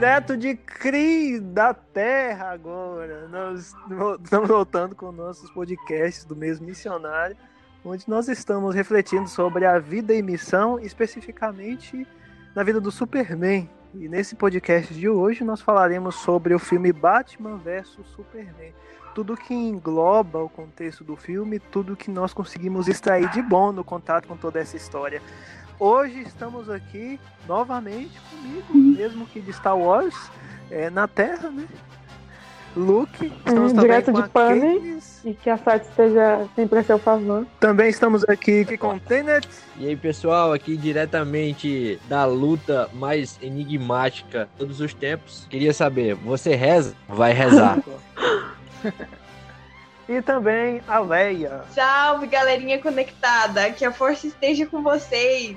direto de Cri da Terra agora. Nós estamos voltando com nossos podcasts do mesmo missionário, onde nós estamos refletindo sobre a vida e missão, especificamente na vida do Superman. E nesse podcast de hoje nós falaremos sobre o filme Batman vs Superman. Tudo que engloba o contexto do filme, tudo que nós conseguimos extrair de bom no contato com toda essa história. Hoje estamos aqui novamente comigo, uhum. mesmo que de Star Wars, é, na Terra, né? Luke, estamos hum, direto de Pane e que a sorte esteja sempre a seu favor. Também estamos aqui, aqui com Tenet. E aí, pessoal, aqui diretamente da luta mais enigmática de todos os tempos. Queria saber, você reza? Vai rezar. e também a Leia. Salve, galerinha conectada. Que a força esteja com vocês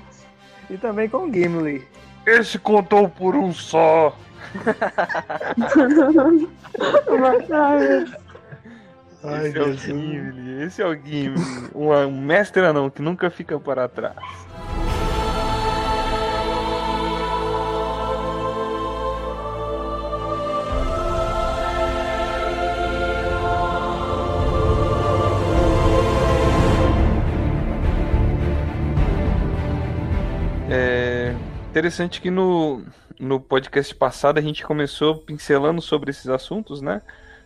e também com Gimli. Esse contou por um só. Ai, esse é o Gimli, esse é o Gimli. Um, um mestre não, que nunca fica para trás. Interessante que no, no podcast passado a gente começou pincelando sobre esses assuntos, né?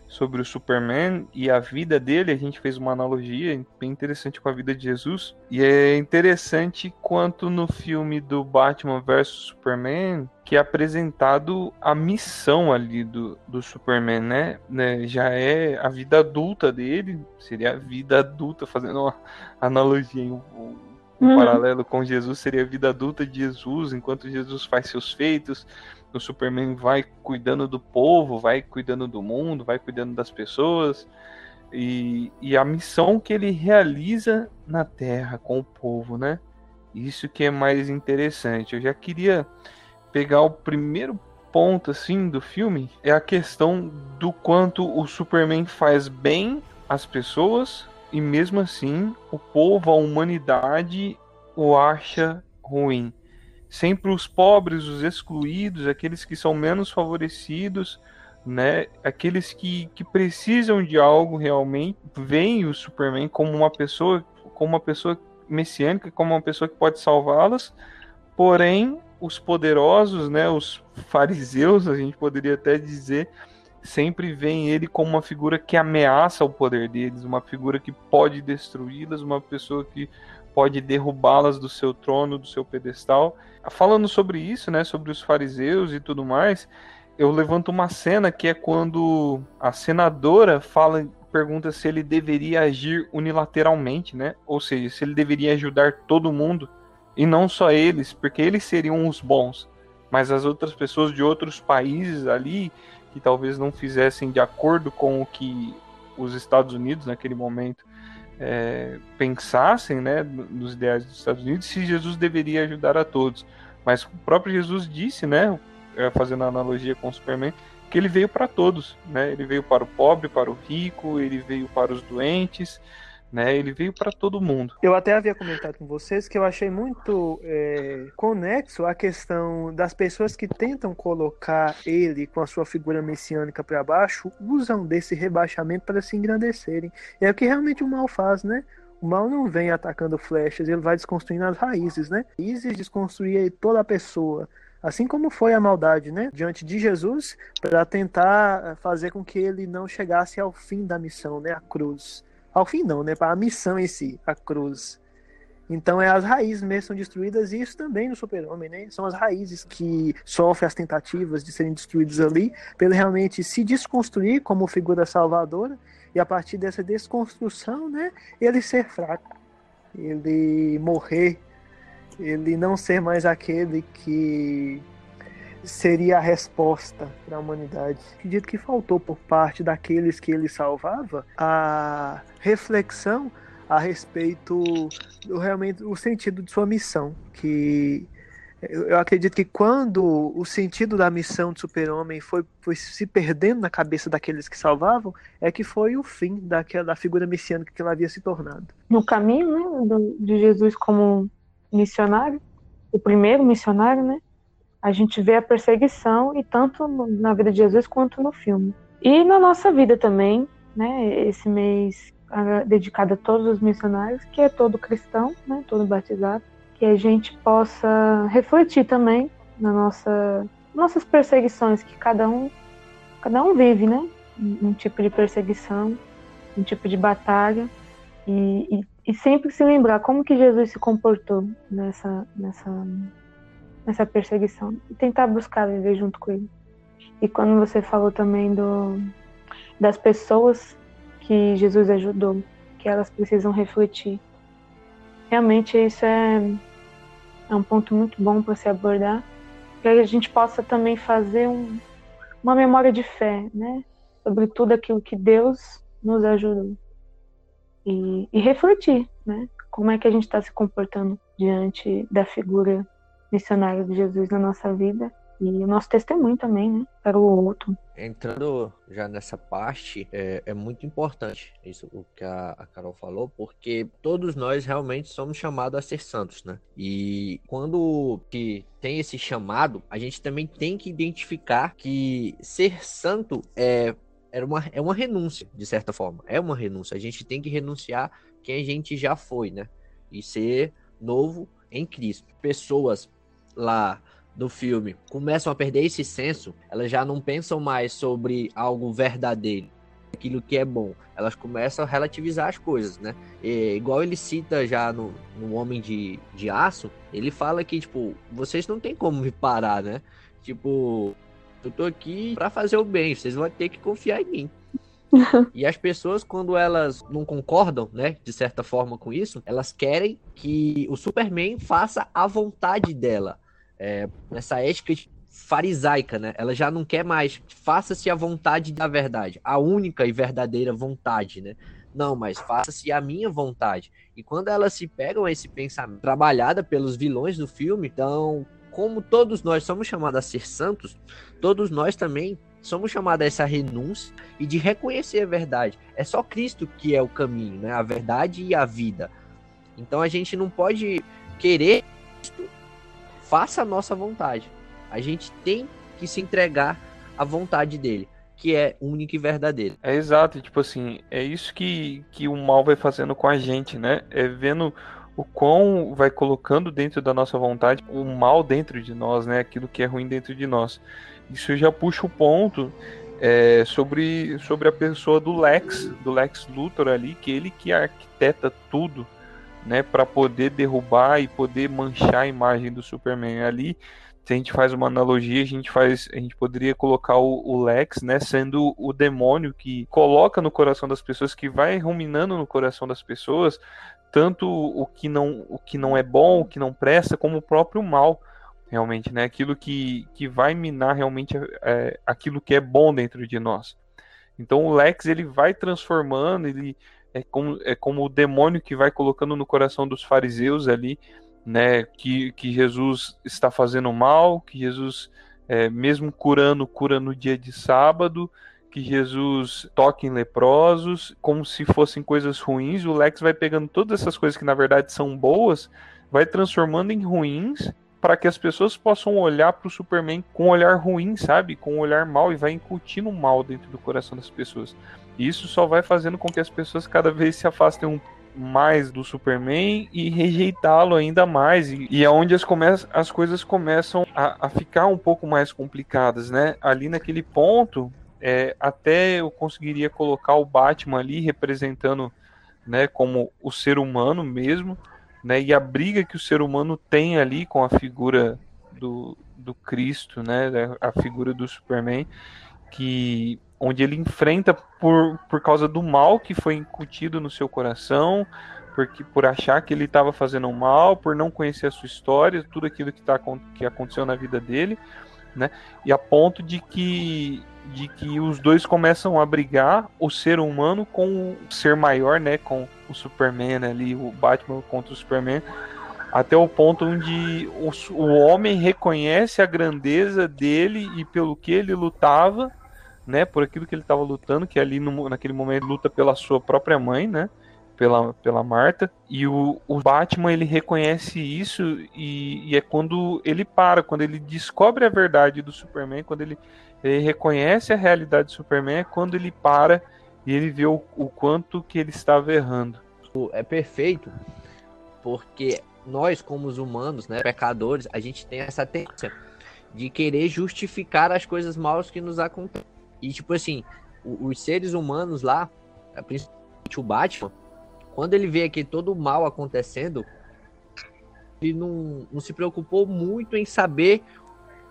Sobre o Superman e a vida dele. A gente fez uma analogia bem interessante com a vida de Jesus. E é interessante quanto no filme do Batman vs Superman que é apresentado a missão ali do, do Superman, né? né? Já é a vida adulta dele, seria a vida adulta, fazendo uma analogia, um, um uhum. paralelo com Jesus seria a vida adulta de Jesus, enquanto Jesus faz seus feitos, o Superman vai cuidando do povo, vai cuidando do mundo, vai cuidando das pessoas. E, e a missão que ele realiza na Terra com o povo, né? Isso que é mais interessante. Eu já queria pegar o primeiro ponto assim do filme é a questão do quanto o Superman faz bem às pessoas e mesmo assim o povo, a humanidade o acha ruim. Sempre os pobres, os excluídos, aqueles que são menos favorecidos, né? Aqueles que, que precisam de algo realmente, veem o Superman como uma pessoa, como uma pessoa messiânica, como uma pessoa que pode salvá-las. Porém, os poderosos, né, os fariseus, a gente poderia até dizer, sempre veem ele como uma figura que ameaça o poder deles, uma figura que pode destruí-las, uma pessoa que pode derrubá-las do seu trono, do seu pedestal. Falando sobre isso, né, sobre os fariseus e tudo mais, eu levanto uma cena que é quando a senadora fala, pergunta se ele deveria agir unilateralmente, né? Ou seja, se ele deveria ajudar todo mundo e não só eles, porque eles seriam os bons, mas as outras pessoas de outros países ali que talvez não fizessem de acordo com o que os Estados Unidos naquele momento é, pensassem, né, nos ideais dos Estados Unidos, se Jesus deveria ajudar a todos. Mas o próprio Jesus disse, né, é, fazendo analogia com o Superman, que ele veio para todos, né? Ele veio para o pobre, para o rico, ele veio para os doentes, né? Ele veio para todo mundo. Eu até havia comentado com vocês que eu achei muito é, conexo a questão das pessoas que tentam colocar ele com a sua figura messiânica para baixo, usam desse rebaixamento para se engrandecerem. É o que realmente o mal faz, né? O mal não vem atacando flechas, ele vai desconstruindo as raízes, né? Raízes desconstruir toda a pessoa. Assim como foi a maldade, né? Diante de Jesus, para tentar fazer com que ele não chegasse ao fim da missão, né? A cruz ao fim não, né? Para a missão em si, a cruz. Então é as raízes mesmo são destruídas e isso também no super-homem, né? São as raízes que sofrem as tentativas de serem destruídas ali, pelo realmente se desconstruir como figura salvadora e a partir dessa desconstrução, né, ele ser fraco, ele morrer, ele não ser mais aquele que seria a resposta para a humanidade. Acredito que faltou por parte daqueles que ele salvava a reflexão a respeito do realmente o sentido de sua missão, que eu acredito que quando o sentido da missão do super-homem foi, foi, se perdendo na cabeça daqueles que salvavam, é que foi o fim daquela da figura messiânica que ela havia se tornado. No caminho né, de Jesus como missionário, o primeiro missionário, né? A gente vê a perseguição e tanto na vida de Jesus quanto no filme. E na nossa vida também, né? Esse mês dedicado a todos os missionários, que é todo cristão, né? Todo batizado, que a gente possa refletir também na nossa nossas perseguições que cada um cada um vive, né? Um, tipo de perseguição, um tipo de batalha e, e, e sempre se lembrar como que Jesus se comportou nessa nessa nessa perseguição e tentar buscar viver junto com ele. E quando você falou também do, das pessoas que Jesus ajudou, que elas precisam refletir, realmente isso é, é um ponto muito bom para se abordar, para que a gente possa também fazer um, uma memória de fé, né? Sobre tudo aquilo que Deus nos ajudou. E, e refletir, né? Como é que a gente está se comportando diante da figura missionário de Jesus na nossa vida e o nosso testemunho também, né, para o outro. Entrando já nessa parte, é, é muito importante isso o que a, a, Carol falou, porque todos nós realmente somos chamados a ser santos, né? E quando que tem esse chamado, a gente também tem que identificar que ser santo é é uma, é uma renúncia, de certa forma. É uma renúncia. A gente tem que renunciar quem a gente já foi, né? E ser novo em Cristo. Pessoas lá do filme começam a perder esse senso, elas já não pensam mais sobre algo verdadeiro, aquilo que é bom. Elas começam a relativizar as coisas, né? E, igual ele cita já no, no Homem de, de Aço, ele fala que, tipo, vocês não tem como me parar, né? Tipo, eu tô aqui para fazer o bem, vocês vão ter que confiar em mim. e as pessoas, quando elas não concordam, né, de certa forma com isso, elas querem que o Superman faça a vontade dela é, nessa ética farisaica, né? Ela já não quer mais faça-se a vontade da verdade, a única e verdadeira vontade, né? Não, mas faça-se a minha vontade. E quando elas se pegam a esse pensamento, trabalhada pelos vilões do filme, então, como todos nós somos chamados a ser santos, todos nós também somos chamados a essa renúncia e de reconhecer a verdade. É só Cristo que é o caminho, né? A verdade e a vida. Então a gente não pode querer faça a nossa vontade. A gente tem que se entregar à vontade dele, que é única e verdadeira. É exato, tipo assim, é isso que, que o mal vai fazendo com a gente, né? É vendo o quão vai colocando dentro da nossa vontade o mal dentro de nós, né? Aquilo que é ruim dentro de nós. Isso já puxa o ponto é, sobre, sobre a pessoa do Lex, do Lex Luthor ali, que ele que arquiteta tudo né, para poder derrubar e poder manchar a imagem do Superman ali. Se a gente faz uma analogia, a gente faz, a gente poderia colocar o, o, Lex, né, sendo o demônio que coloca no coração das pessoas, que vai ruminando no coração das pessoas, tanto o que não, o que não é bom, o que não presta, como o próprio mal, realmente, né, aquilo que, que vai minar realmente é, aquilo que é bom dentro de nós. Então o Lex ele vai transformando, ele é como, é como o demônio que vai colocando no coração dos fariseus ali, né, que, que Jesus está fazendo mal, que Jesus, é, mesmo curando, cura no dia de sábado, que Jesus toca em leprosos, como se fossem coisas ruins. O Lex vai pegando todas essas coisas que na verdade são boas, vai transformando em ruins para que as pessoas possam olhar para o Superman com um olhar ruim, sabe? Com um olhar mal e vai incutindo mal dentro do coração das pessoas. E isso só vai fazendo com que as pessoas cada vez se afastem um mais do Superman e rejeitá-lo ainda mais. E, é onde as, come as coisas começam a, a, ficar um pouco mais complicadas, né? Ali naquele ponto, é, até eu conseguiria colocar o Batman ali representando, né, como o ser humano mesmo, né? E a briga que o ser humano tem ali com a figura do, do Cristo, né? A figura do Superman, que onde ele enfrenta por, por causa do mal que foi incutido no seu coração, porque por achar que ele estava fazendo mal, por não conhecer a sua história, tudo aquilo que, tá, que aconteceu na vida dele, né? E a ponto de que de que os dois começam a brigar, o ser humano com o ser maior, né, com o Superman ali, o Batman contra o Superman, até o ponto onde o, o homem reconhece a grandeza dele e pelo que ele lutava, né, por aquilo que ele estava lutando, que ali no, naquele momento luta pela sua própria mãe, né, pela, pela Marta. E o, o Batman ele reconhece isso e, e, é quando ele para, quando ele descobre a verdade do Superman, quando ele, ele reconhece a realidade do Superman, é quando ele para e ele vê o, o quanto que ele estava errando. É perfeito, porque nós, como os humanos, né, pecadores, a gente tem essa tendência de querer justificar as coisas maus que nos acontecem. E, tipo assim, os seres humanos lá, principalmente o Batman, quando ele vê aqui todo o mal acontecendo, ele não, não se preocupou muito em saber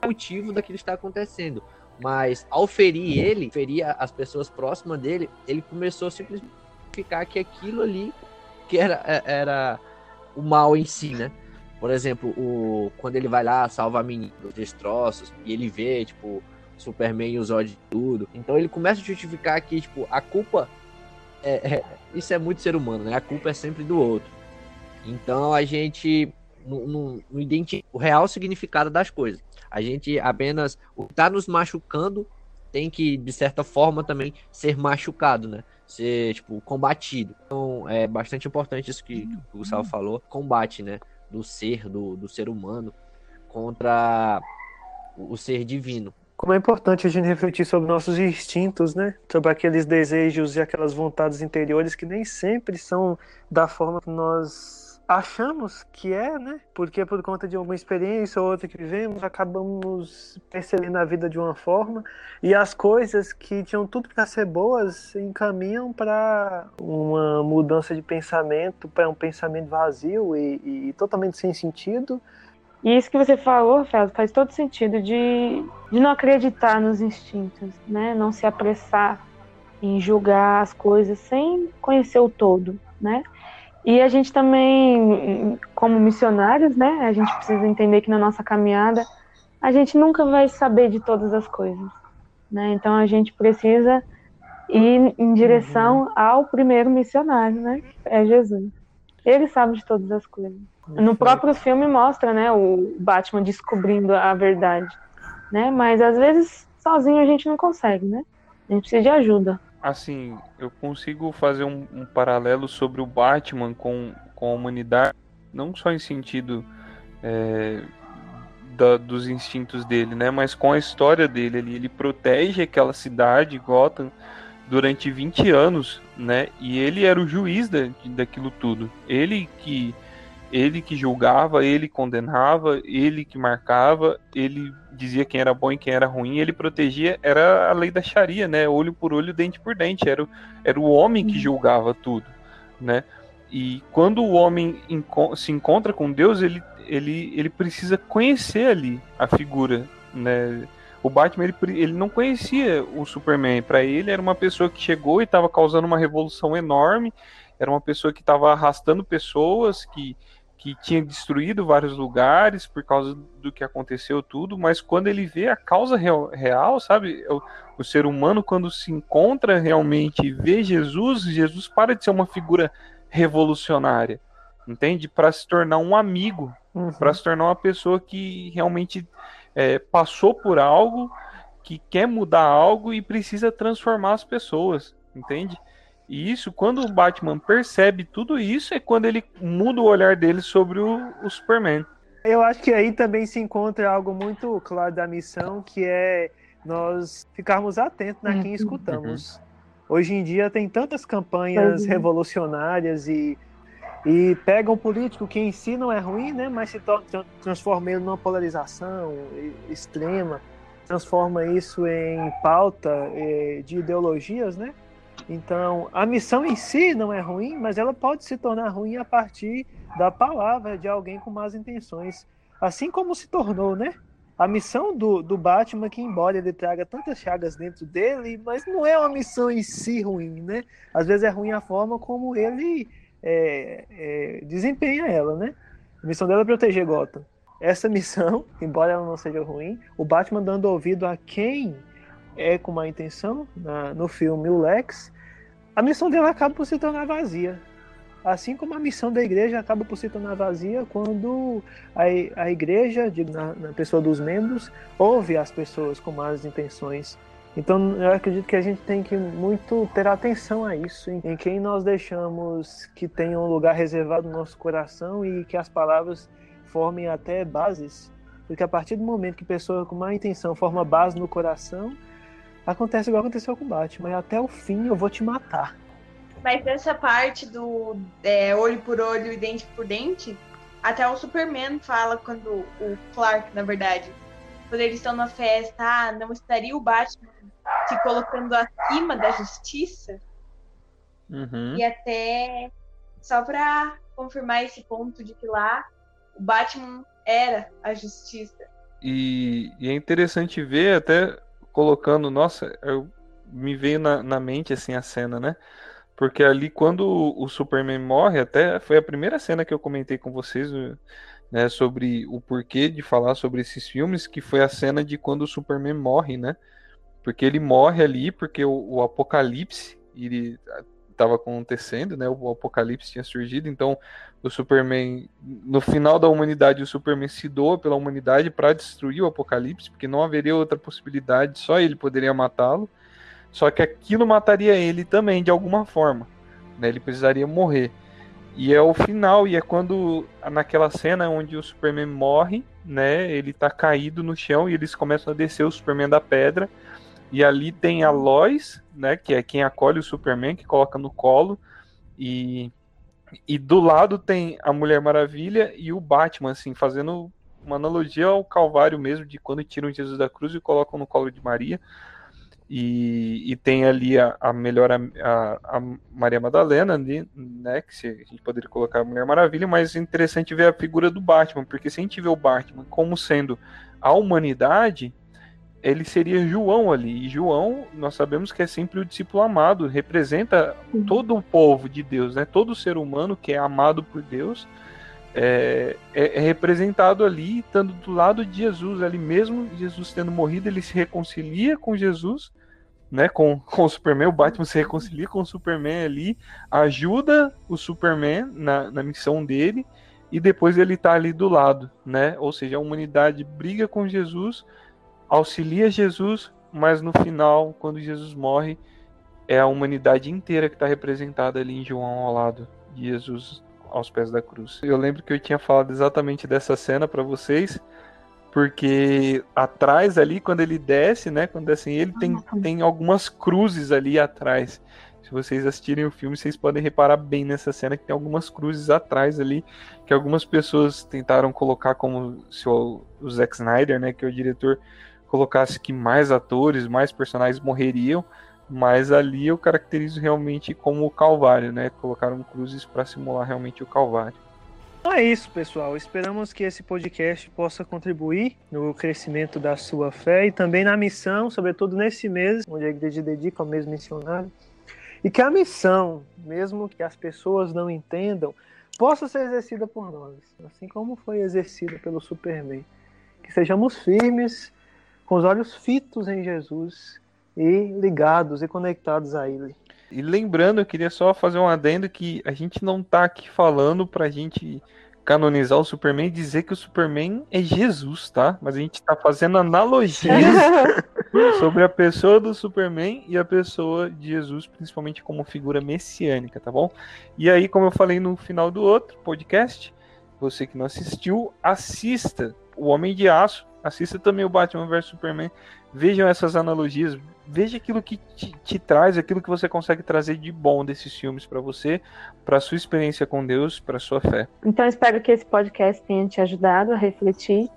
o motivo daquilo que está acontecendo. Mas ao ferir ele, ferir as pessoas próximas dele, ele começou simplesmente a ficar que aquilo ali que era, é, era o mal em si, né? Por exemplo, o, quando ele vai lá, salva a menina dos destroços, e ele vê, tipo, Superman e os ódios de tudo. Então ele começa a justificar que, tipo, a culpa. É, é, isso é muito ser humano, né? A culpa é sempre do outro. Então a gente não identifica o real significado das coisas. A gente apenas. O que tá nos machucando tem que, de certa forma, também ser machucado, né? Ser, tipo, combatido. Então é bastante importante isso que, que o Gustavo falou. Combate, né? Do ser, do, do ser humano contra o ser divino. Como é importante a gente refletir sobre nossos instintos, né? Sobre aqueles desejos e aquelas vontades interiores que nem sempre são da forma que nós achamos que é, né? Porque por conta de alguma experiência ou outra que vivemos, acabamos percebendo a vida de uma forma e as coisas que tinham tudo para ser boas encaminham para uma mudança de pensamento, para um pensamento vazio e, e totalmente sem sentido e isso que você falou, Rafael, faz todo sentido de, de não acreditar nos instintos, né? Não se apressar em julgar as coisas sem conhecer o todo, né? E a gente também, como missionários, né? A gente precisa entender que na nossa caminhada a gente nunca vai saber de todas as coisas, né? Então a gente precisa ir em direção uhum. ao primeiro missionário, né? É Jesus. Ele sabe de todas as coisas. No próprio filme mostra, né, o Batman descobrindo a verdade, né? Mas às vezes sozinho a gente não consegue, né? A gente precisa de ajuda. Assim, eu consigo fazer um, um paralelo sobre o Batman com, com a humanidade, não só em sentido é, da, dos instintos dele, né? Mas com a história dele. Ele, ele protege aquela cidade, Gotham, durante 20 anos, né? E ele era o juiz da, daquilo tudo. Ele que ele que julgava, ele condenava, ele que marcava, ele dizia quem era bom e quem era ruim, ele protegia, era a lei da Sharia, né? Olho por olho, dente por dente, era, o, era o homem que uhum. julgava tudo, né? E quando o homem se encontra com Deus, ele, ele, ele precisa conhecer ali a figura, né? O Batman ele, ele não conhecia o Superman. Para ele era uma pessoa que chegou e estava causando uma revolução enorme. Era uma pessoa que estava arrastando pessoas, que que tinha destruído vários lugares por causa do que aconteceu tudo, mas quando ele vê a causa real, real sabe, o, o, ser humano quando se encontra realmente e vê Jesus, Jesus para de ser uma figura revolucionária, entende? Para se tornar um amigo, uhum. para se tornar uma pessoa que realmente é, passou por algo, que quer mudar algo e precisa transformar as pessoas, entende? E isso, quando o Batman percebe tudo isso, é quando ele muda o olhar dele sobre o, o Superman. Eu acho que aí também se encontra algo muito claro da missão, que é nós ficarmos atentos na quem uhum. escutamos. Uhum. Hoje em dia tem tantas campanhas uhum. revolucionárias e, e pegam um político que em si não é ruim, né, mas se transforma ele numa polarização extrema, transforma isso em pauta eh, de ideologias, né? Então, a missão em si não é ruim, mas ela pode se tornar ruim a partir da palavra de alguém com más intenções. Assim como se tornou, né? A missão do, do Batman, que embora ele traga tantas chagas dentro dele, mas não é uma missão em si ruim, né? Às vezes é ruim a forma como ele é, é, desempenha ela, né? A missão dela é proteger Gotham. Essa missão, embora ela não seja ruim, o Batman dando ouvido a quem é com má intenção, na, no filme o Lex, a missão dela acaba por se tornar vazia. Assim como a missão da igreja acaba por se tornar vazia quando a, a igreja, na, na pessoa dos membros, ouve as pessoas com más intenções. Então eu acredito que a gente tem que muito ter atenção a isso, em quem nós deixamos que tenha um lugar reservado no nosso coração e que as palavras formem até bases, porque a partir do momento que pessoa com má intenção forma base no coração, acontece igual aconteceu com o Batman, até o fim eu vou te matar. Mas essa parte do é, olho por olho e dente por dente, até o Superman fala quando o Clark, na verdade, quando eles estão na festa, ah, não estaria o Batman se colocando acima da justiça? Uhum. E até só para confirmar esse ponto de que lá o Batman era a justiça. E, e, é interessante ver, até colocando, nossa, eu, me veio na, na mente assim a cena, né? Porque ali quando o Superman morre, até foi a primeira cena que eu comentei com vocês, né, sobre o porquê de falar sobre esses filmes, que foi a cena de quando o Superman morre, né? Porque ele morre ali porque o, o apocalipse ele estava acontecendo, né? O apocalipse tinha surgido, então o Superman no final da humanidade o Superman se doa pela humanidade para destruir o apocalipse, porque não haveria outra possibilidade, só ele poderia matá-lo. Só que aquilo mataria ele também, de alguma forma. Né? Ele precisaria morrer. E é o final, e é quando, naquela cena onde o Superman morre, né? Ele tá caído no chão e eles começam a descer o Superman da pedra. E ali tem a Lois, né? Que é quem acolhe o Superman, que coloca no colo. E, e do lado tem a Mulher Maravilha e o Batman, assim, fazendo uma analogia ao Calvário mesmo, de quando tiram Jesus da cruz e colocam no colo de Maria. E, e tem ali a, a melhor a, a, Maria Madalena, ali, né? Que se, a gente poderia colocar a Mulher Maravilha, mas é interessante ver a figura do Batman, porque se a gente vê o Batman como sendo a humanidade, ele seria João ali. E João, nós sabemos que é sempre o discípulo amado, representa todo o povo de Deus, né? Todo ser humano que é amado por Deus. É, é, é, representado ali, estando do lado de Jesus, ali mesmo Jesus tendo morrido, ele se reconcilia com Jesus né, com, com o Superman, o Batman se reconcilia com o Superman ali, ajuda o Superman na, na missão dele, e depois ele tá ali do lado, né? Ou seja, a humanidade briga com Jesus, auxilia Jesus, mas no final, quando Jesus morre, é a humanidade inteira que está representada ali em João ao lado de Jesus aos pés da cruz. Eu lembro que eu tinha falado exatamente dessa cena para vocês, porque atrás ali, quando ele desce, né? Quando assim, ele tem, tem algumas cruzes ali atrás. Se vocês assistirem o filme, vocês podem reparar bem nessa cena que tem algumas cruzes atrás ali, que algumas pessoas tentaram colocar como se o, o Zack Snyder, né, que é o diretor, colocasse que mais atores, mais personagens morreriam, mas ali eu caracterizo realmente como o Calvário, né? Colocaram cruzes para simular realmente o Calvário. Então é isso, pessoal. Esperamos que esse podcast possa contribuir no crescimento da sua fé e também na missão, sobretudo nesse mês, onde a igreja dedica ao mesmo missionário. E que a missão, mesmo que as pessoas não entendam, possa ser exercida por nós, assim como foi exercida pelo Superman. Que sejamos firmes, com os olhos fitos em Jesus e ligados e conectados a Ele. E lembrando, eu queria só fazer um adendo que a gente não tá aqui falando pra gente canonizar o Superman e dizer que o Superman é Jesus, tá? Mas a gente tá fazendo analogias sobre a pessoa do Superman e a pessoa de Jesus, principalmente como figura messiânica, tá bom? E aí, como eu falei no final do outro podcast, você que não assistiu, assista O Homem de Aço, assista também o Batman vs Superman, vejam essas analogias, veja aquilo que te, te, traz, aquilo que você consegue trazer de bom desses filmes para você, para sua experiência com Deus, para sua fé. Então espero que esse podcast tenha te ajudado a refletir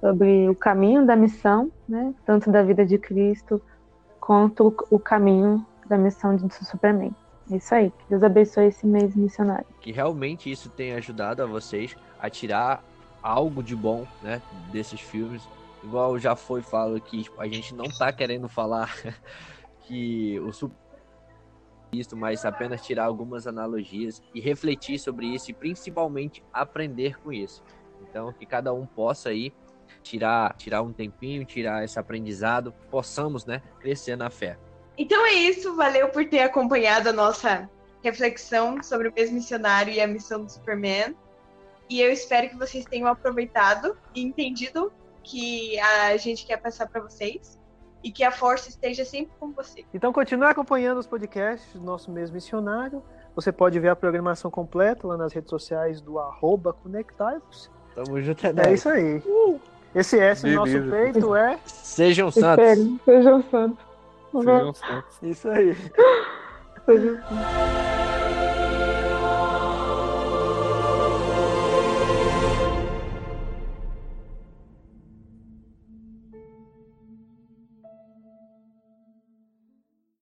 sobre o caminho da missão, né, tanto da vida de Cristo quanto o caminho da missão de Superman. É isso aí. Que Deus abençoe esse mês missionário. Que realmente isso tenha ajudado a vocês a tirar algo de bom, né, desses filmes igual já foi falo aqui, tipo, a gente não tá querendo falar que o isso, mas apenas tirar algumas analogias e refletir sobre isso e principalmente aprender com isso. Então, que cada um possa aí tirar, tirar um tempinho, tirar esse aprendizado, possamos, né, crescer na fé. Então é isso, valeu por ter acompanhado a nossa reflexão sobre o mesmo missionário e a missão do Superman. E eu espero que vocês tenham aproveitado e entendido que a gente quer passar para vocês. e que a força esteja sempre com você. Então continue acompanhando os podcasts do nosso mesmo missionário. Você pode ver a programação completa lá nas redes sociais do arroba Conectados. Tamo junto, é, É isso aí. Esse S no nosso peito é Sejam santos. Esperem, sejam santos. Sejam santos. isso aí. Sejam santos.